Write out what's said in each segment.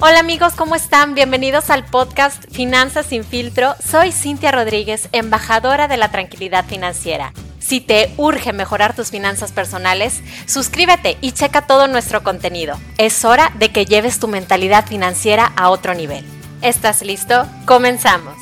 Hola amigos, ¿cómo están? Bienvenidos al podcast Finanzas sin filtro. Soy Cintia Rodríguez, embajadora de la tranquilidad financiera. Si te urge mejorar tus finanzas personales, suscríbete y checa todo nuestro contenido. Es hora de que lleves tu mentalidad financiera a otro nivel. ¿Estás listo? Comenzamos.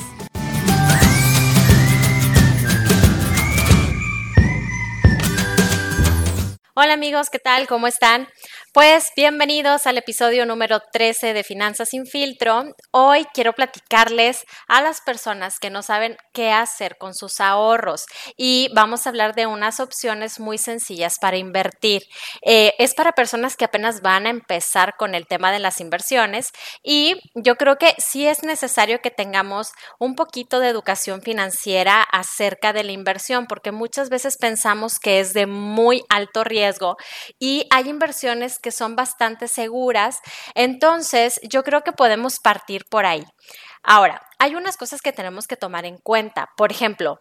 Hola amigos, ¿qué tal? ¿Cómo están? Pues bienvenidos al episodio número 13 de Finanzas sin filtro. Hoy quiero platicarles a las personas que no saben qué hacer con sus ahorros y vamos a hablar de unas opciones muy sencillas para invertir. Eh, es para personas que apenas van a empezar con el tema de las inversiones y yo creo que sí es necesario que tengamos un poquito de educación financiera acerca de la inversión porque muchas veces pensamos que es de muy alto riesgo y hay inversiones son bastante seguras. Entonces, yo creo que podemos partir por ahí. Ahora, hay unas cosas que tenemos que tomar en cuenta. Por ejemplo,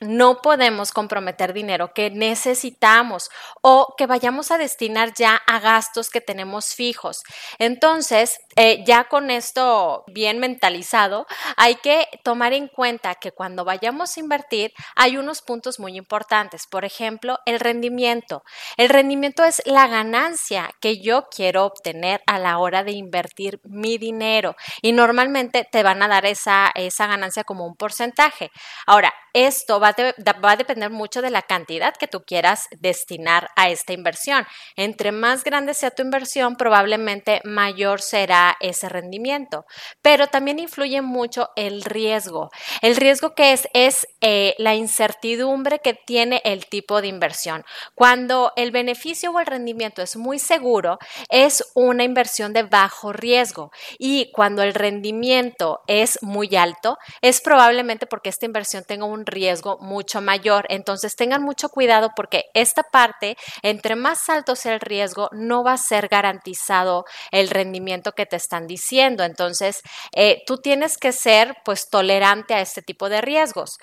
no podemos comprometer dinero que necesitamos o que vayamos a destinar ya a gastos que tenemos fijos. Entonces, eh, ya con esto bien mentalizado, hay que tomar en cuenta que cuando vayamos a invertir hay unos puntos muy importantes. Por ejemplo, el rendimiento. El rendimiento es la ganancia que yo quiero obtener a la hora de invertir mi dinero y normalmente te van a dar esa, esa ganancia como un porcentaje. Ahora, esto va a, depender mucho de la cantidad que tú quieras destinar a esta inversión. Entre más grande sea tu inversión, probablemente mayor será ese rendimiento. Pero también influye mucho el riesgo. El riesgo que es es eh, la incertidumbre que tiene el tipo de inversión. Cuando el beneficio o el rendimiento es muy seguro, es una inversión de bajo riesgo. Y cuando el rendimiento es muy alto, es probablemente porque esta inversión tenga un riesgo mucho mayor. Entonces tengan mucho cuidado porque esta parte, entre más alto sea el riesgo, no va a ser garantizado el rendimiento que te están diciendo. Entonces, eh, tú tienes que ser pues tolerante a este tipo de riesgos.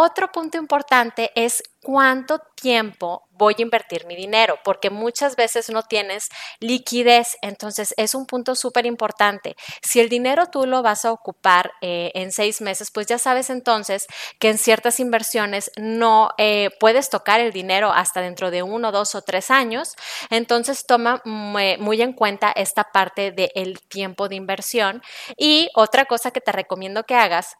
Otro punto importante es cuánto tiempo voy a invertir mi dinero, porque muchas veces no tienes liquidez, entonces es un punto súper importante. Si el dinero tú lo vas a ocupar eh, en seis meses, pues ya sabes entonces que en ciertas inversiones no eh, puedes tocar el dinero hasta dentro de uno, dos o tres años, entonces toma muy, en cuenta esta parte del tiempo de inversión. Y otra cosa que te recomiendo que hagas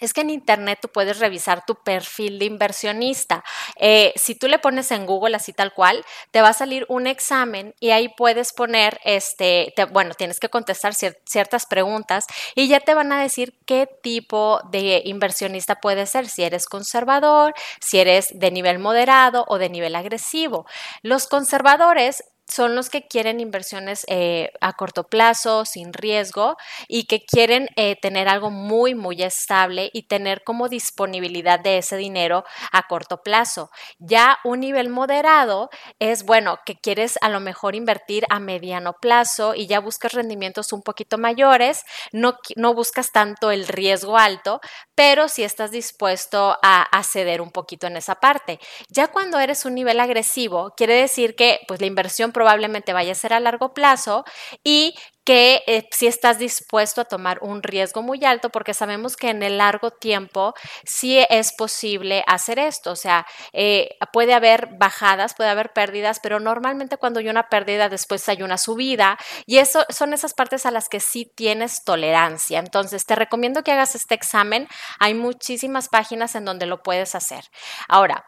es que en Internet tú puedes revisar tu perfil de inversionista. Eh, si tú le pones en Google así tal cual, te va a salir un examen y ahí puedes poner, este, bueno, tienes que contestar ciertas preguntas y ya te van a decir qué tipo de inversionista puedes ser, si eres conservador, si eres de nivel moderado o de nivel agresivo. Los conservadores son los que quieren inversiones eh, a corto plazo, sin riesgo y que quieren eh, tener algo muy, muy estable y tener como disponibilidad de ese dinero a corto plazo. Ya un nivel moderado es, bueno, que quieres a lo mejor invertir a mediano plazo y ya buscas rendimientos un poquito mayores, no, no buscas tanto el riesgo alto, pero si estás dispuesto a, a ceder un poquito en esa parte. Ya cuando eres un nivel agresivo, quiere decir que pues la inversión probablemente vaya a ser a largo plazo y que eh, si estás dispuesto a tomar un riesgo muy alto, porque sabemos que en el largo tiempo sí es posible hacer esto. O sea, eh, puede haber bajadas, puede haber pérdidas, pero normalmente cuando hay una pérdida, después hay una subida y eso son esas partes a las que sí tienes tolerancia. Entonces, te recomiendo que hagas este examen. Hay muchísimas páginas en donde lo puedes hacer. Ahora,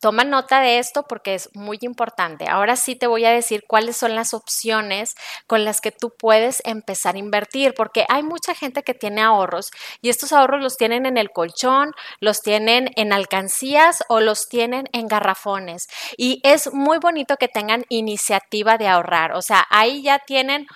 Toma nota de esto porque es muy importante. Ahora sí te voy a decir cuáles son las opciones con las que tú puedes empezar a invertir, porque hay mucha gente que tiene ahorros y estos ahorros los tienen en el colchón, los tienen en alcancías o los tienen en garrafones. Y es muy bonito que tengan iniciativa de ahorrar. O sea, ahí ya tienen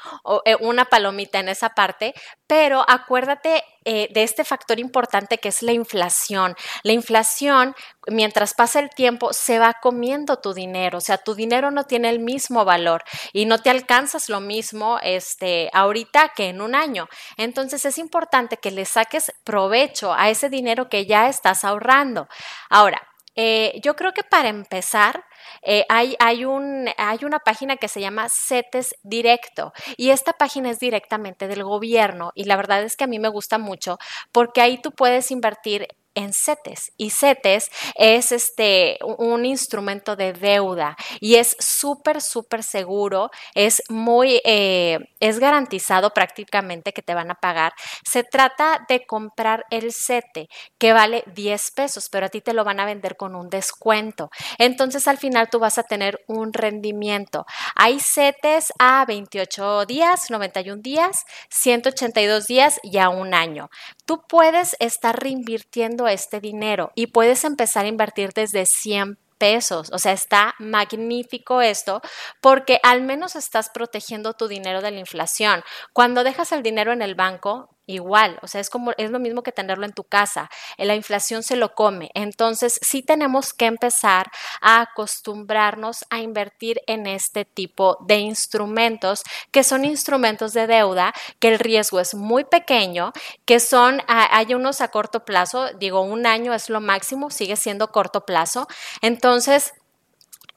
eh, una palomita en esa parte, pero acuérdate eh, de este factor importante que es la inflación. La inflación, mientras pasa el tiempo, se va comiendo tu dinero, o sea, tu dinero no tiene el mismo valor y no te alcanzas lo mismo este, ahorita que en un año. Entonces es importante que le saques provecho a ese dinero que ya estás ahorrando. Ahora, eh, yo creo que para empezar, eh, hay, hay, un, hay una página que se llama CETES Directo y esta página es directamente del gobierno y la verdad es que a mí me gusta mucho porque ahí tú puedes invertir en CETES. Y CETES es este, un instrumento de deuda y es súper, súper seguro, es muy, eh, es garantizado prácticamente que te van a pagar. Se trata de comprar el CETE que vale 10 pesos, pero a ti te lo van a vender con un descuento. Entonces al final tú vas a tener un rendimiento. Hay CETES a 28 días, 91 días, 182 días y a un año. Tú puedes estar reinvirtiendo este dinero y puedes empezar a invertir desde 100 pesos. O sea, está magnífico esto porque al menos estás protegiendo tu dinero de la inflación. Cuando dejas el dinero en el banco, igual, o sea, es como es lo mismo que tenerlo en tu casa. Eh, la inflación se lo come. Entonces, sí tenemos que empezar a acostumbrarnos a invertir en este tipo de instrumentos que son instrumentos de deuda, que el riesgo es muy pequeño, que son hay unos a corto plazo, digo, un año es lo máximo, sigue siendo corto plazo. Entonces,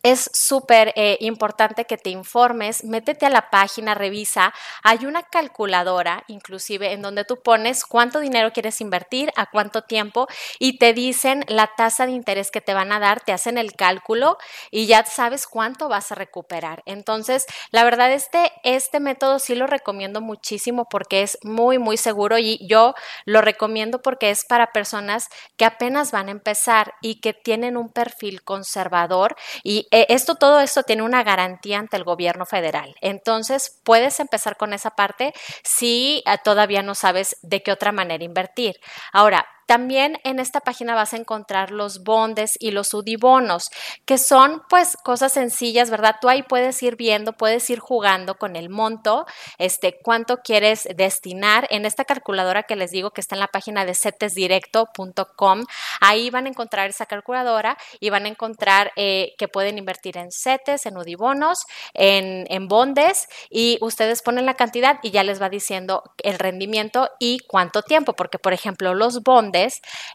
es súper eh, importante que te informes, métete a la página, revisa, hay una calculadora inclusive en donde tú pones cuánto dinero quieres invertir, a cuánto tiempo y te dicen la tasa de interés que te van a dar, te hacen el cálculo y ya sabes cuánto vas a recuperar. Entonces, la verdad, este, este método sí lo recomiendo muchísimo porque es muy, muy seguro y yo lo recomiendo porque es para personas que apenas van a empezar y que tienen un perfil conservador y eh, esto, todo esto tiene una garantía ante el gobierno federal. Entonces, puedes empezar con esa parte si eh, todavía no sabes de qué otra manera invertir. Ahora, también en esta página vas a encontrar los bondes y los udibonos, que son pues cosas sencillas, ¿verdad? Tú ahí puedes ir viendo, puedes ir jugando con el monto, este, cuánto quieres destinar. En esta calculadora que les digo que está en la página de cetesdirecto.com, ahí van a encontrar esa calculadora y van a encontrar eh, que pueden invertir en CETES, en udibonos, en, en bondes y ustedes ponen la cantidad y ya les va diciendo el rendimiento y cuánto tiempo, porque por ejemplo los bondes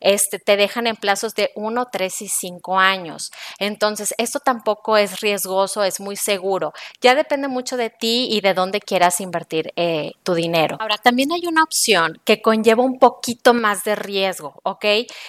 este, te dejan en plazos de 1, 3 y 5 años. Entonces, esto tampoco es riesgoso, es muy seguro. Ya depende mucho de ti y de dónde quieras invertir eh, tu dinero. Ahora, también hay una opción que conlleva un poquito más de riesgo, ¿ok?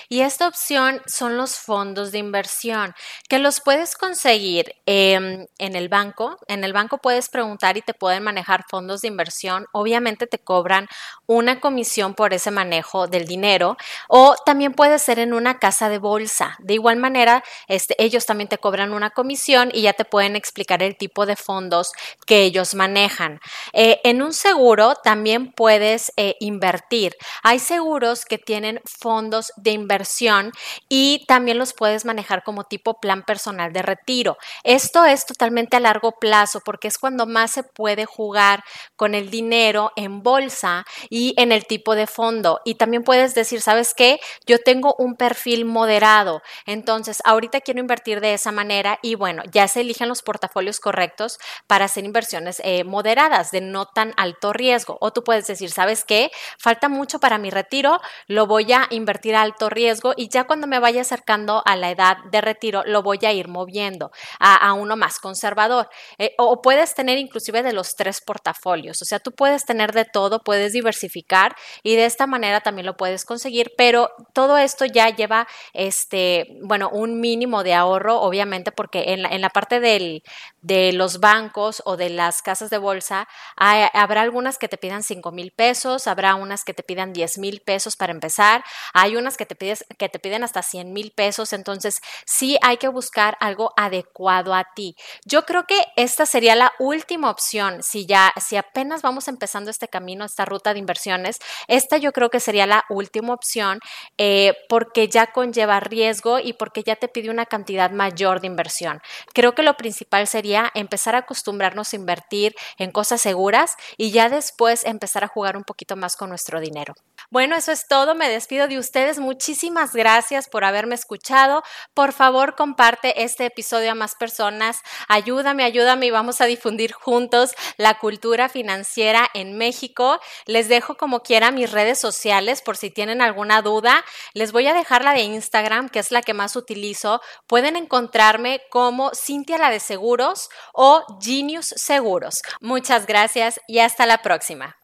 Y esta opción son los fondos de inversión, que los puedes conseguir em, en el banco. En el banco puedes preguntar y te pueden manejar fondos de inversión. Obviamente te cobran una comisión por ese manejo del dinero, o también puede ser en una casa de bolsa. De igual manera, este, ellos también te cobran una comisión y ya te pueden explicar el tipo de fondos que ellos manejan. Eh, en un seguro también puedes eh, invertir. Hay seguros que tienen fondos de inversión y también los puedes manejar como tipo plan personal de retiro. Esto es totalmente a largo plazo porque es cuando más se puede jugar con el dinero en bolsa y en el tipo de fondo. Y también puedes decir, ¿sabes? Que yo tengo un perfil moderado, entonces ahorita quiero invertir de esa manera y bueno, ya se eligen los portafolios correctos para hacer inversiones eh, moderadas, de no tan alto riesgo. O tú puedes decir, ¿sabes qué? Falta mucho para mi retiro, lo voy a invertir a alto riesgo y ya cuando me vaya acercando a la edad de retiro, lo voy a ir moviendo a, uno más conservador. Eh, o puedes tener inclusive de los tres portafolios, o sea, tú puedes tener de todo, puedes diversificar y de esta manera también lo puedes conseguir, pero todo esto ya lleva, este, bueno, un mínimo de ahorro, obviamente, porque en la, en la parte de los bancos o de las casas de bolsa, habrá algunas que te pidan 5 mil pesos, habrá unas que te pidan 10 mil pesos para empezar, hay unas que te, pides, que te piden hasta 100 mil pesos, entonces sí hay que buscar algo adecuado a ti. Yo creo que esta sería la última opción, si ya, si apenas vamos empezando este camino, esta ruta de inversiones, esta yo creo que sería la última opción eh, porque ya conlleva riesgo y porque ya te pide una cantidad mayor de inversión. Creo que lo principal sería empezar a acostumbrarnos a invertir en cosas seguras y ya después empezar a jugar un poquito más con nuestro dinero. Bueno, eso es todo. Me despido de ustedes. Muchísimas gracias por haberme escuchado. Por favor, comparte este episodio a más personas. Ayúdame, ayúdame y vamos a difundir juntos la cultura financiera en México. Les dejo como quiera mis redes sociales por si tienen alguna duda, les voy a dejar la de Instagram, que es la que más utilizo. Pueden encontrarme como Cintia la de Seguros o Genius Seguros. Muchas gracias y hasta la próxima.